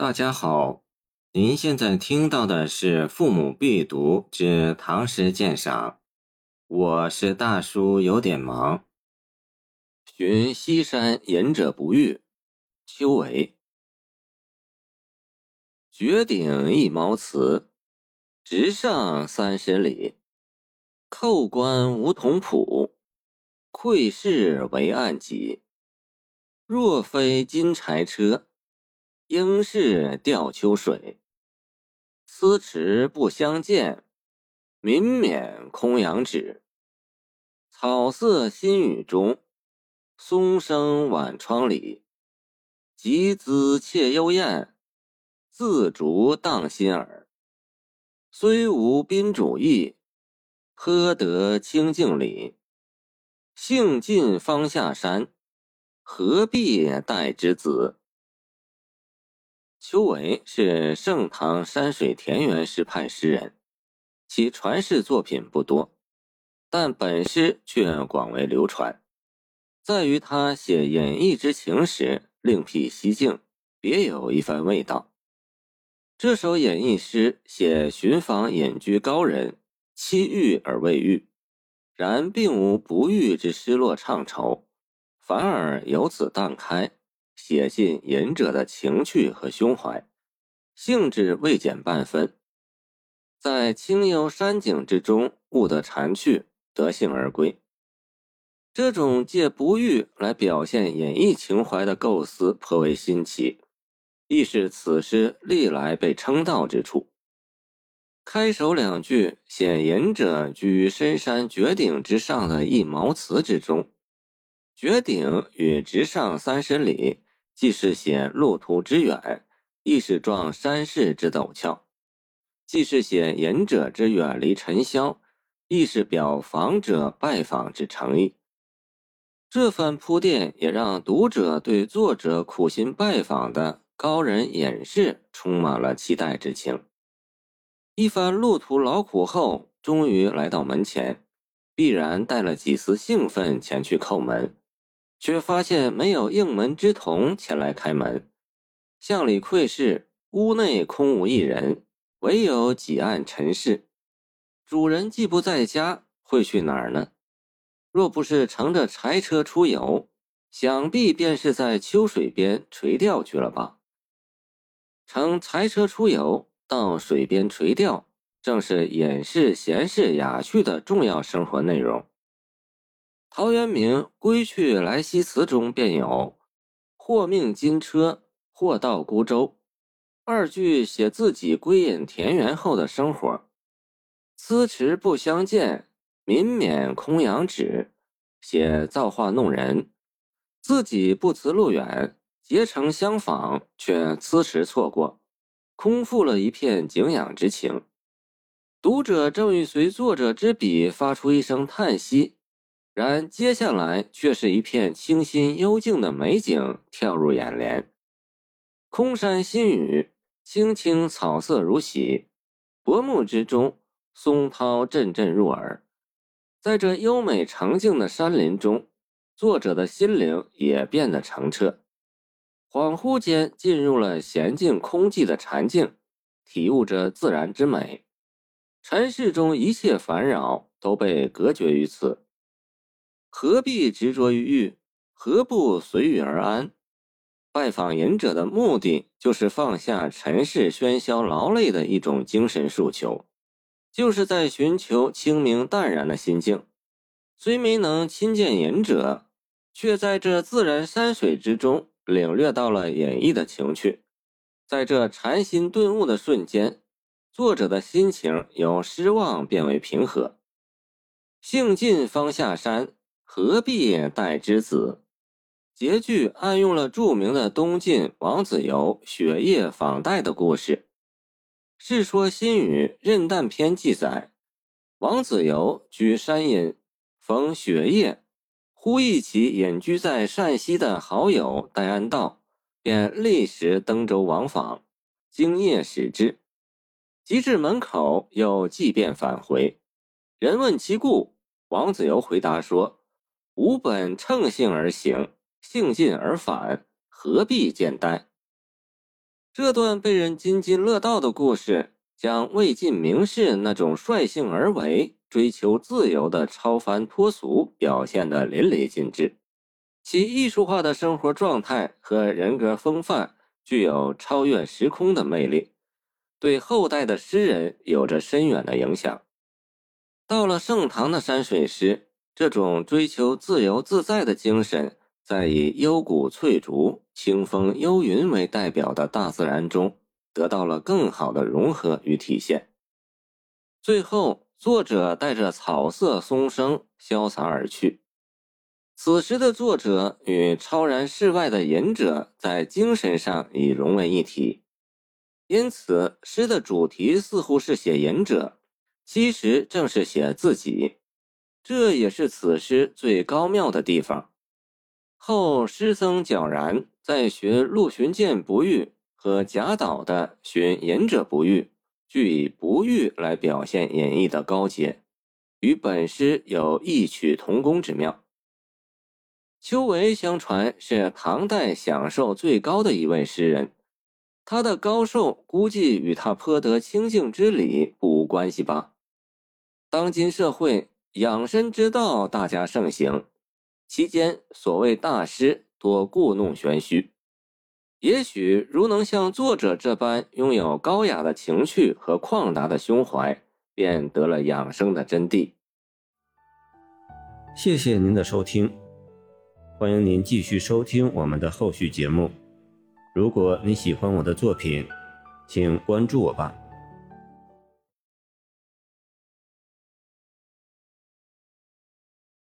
大家好，您现在听到的是《父母必读之唐诗鉴赏》，我是大叔，有点忙。寻西山隐者不遇，秋为。绝顶一毛瓷，直上三十里。扣关无同谱，窥视为案几。若非金柴车。应是吊秋水，思池不相见，民免空杨纸。草色新雨中，松声晚窗里。集资窃幽燕，自竹荡心耳。虽无宾主意，颇得清静里。兴尽方下山，何必待之子？邱维是盛唐山水田园诗派诗人，其传世作品不多，但本诗却广为流传，在于他写隐逸之情时另辟蹊径，别有一番味道。这首隐逸诗写寻访隐居高人，期遇而未遇，然并无不遇之失落怅愁，反而由此荡开。写信隐者的情趣和胸怀，兴致未减半分，在清幽山景之中悟得禅趣，得兴而归。这种借不遇来表现隐逸情怀的构思颇为新奇，亦是此诗历来被称道之处。开首两句写隐者居深山绝顶之上的一茅茨之中，绝顶与直上三十里。既是写路途之远，亦是状山势之陡峭；既是写隐者之远离尘嚣，亦是表访者拜访之诚意。这番铺垫也让读者对作者苦心拜访的高人隐士充满了期待之情。一番路途劳苦后，终于来到门前，必然带了几丝兴奋前去叩门。却发现没有应门之童前来开门，向里窥视，屋内空无一人，唯有几案陈氏。主人既不在家，会去哪儿呢？若不是乘着柴车出游，想必便是在秋水边垂钓去了吧。乘柴车出游，到水边垂钓，正是隐士闲适雅趣的重要生活内容。陶渊明《归去来兮辞》中便有“或命金车，或到孤舟”二句，写自己归隐田园后的生活。思池不相见，民免空杨纸，写造化弄人，自己不辞路远，结成相访，却辞迟错过，空负了一片景仰之情。读者正欲随作者之笔发出一声叹息。然接下来却是一片清新幽静的美景跳入眼帘，空山新雨，青青草色如洗，薄暮之中，松涛阵阵入耳。在这优美澄净的山林中，作者的心灵也变得澄澈，恍惚间进入了娴静空寂的禅境，体悟着自然之美。尘世中一切烦扰都被隔绝于此。何必执着于欲？何不随遇而安？拜访隐者的目的，就是放下尘世喧嚣劳累的一种精神诉求，就是在寻求清明淡然的心境。虽没能亲见隐者，却在这自然山水之中领略到了隐逸的情趣。在这禅心顿悟的瞬间，作者的心情由失望变为平和。兴尽方下山。何必待之子？结句暗用了著名的东晋王子猷雪夜访戴的故事，《世说新语·任诞篇》记载，王子猷居山隐，逢雪夜，忽忆起隐居在陕西的好友戴安道，便立时登舟往访，经夜使之。及至门口，又即便返回。人问其故，王子猷回答说。吾本乘兴而行，兴尽而返，何必见待？这段被人津津乐道的故事，将魏晋名士那种率性而为、追求自由的超凡脱俗表现得淋漓尽致。其艺术化的生活状态和人格风范，具有超越时空的魅力，对后代的诗人有着深远的影响。到了盛唐的山水诗，这种追求自由自在的精神，在以幽谷翠竹、清风幽云为代表的大自然中，得到了更好的融合与体现。最后，作者带着草色松声潇洒而去。此时的作者与超然世外的隐者在精神上已融为一体，因此诗的主题似乎是写隐者，其实正是写自己，这也是此诗最高妙的地方。后诗僧皎然在学陆巡见不遇和贾岛的寻隐者不遇，俱以不遇来表现隐逸的高洁，与本诗有异曲同工之妙。秋闱相传是唐代享受最高的一位诗人，他的高寿估计与他颇得清净之理不无关系吧。当今社会养生之道大家盛行，其间所谓大师多故弄玄虚，也许如能像作者这般拥有高雅的情趣和旷达的胸怀，便得了养生的真谛。谢谢您的收听。欢迎您继续收听我们的后续节目。如果你喜欢我的作品，请关注我吧。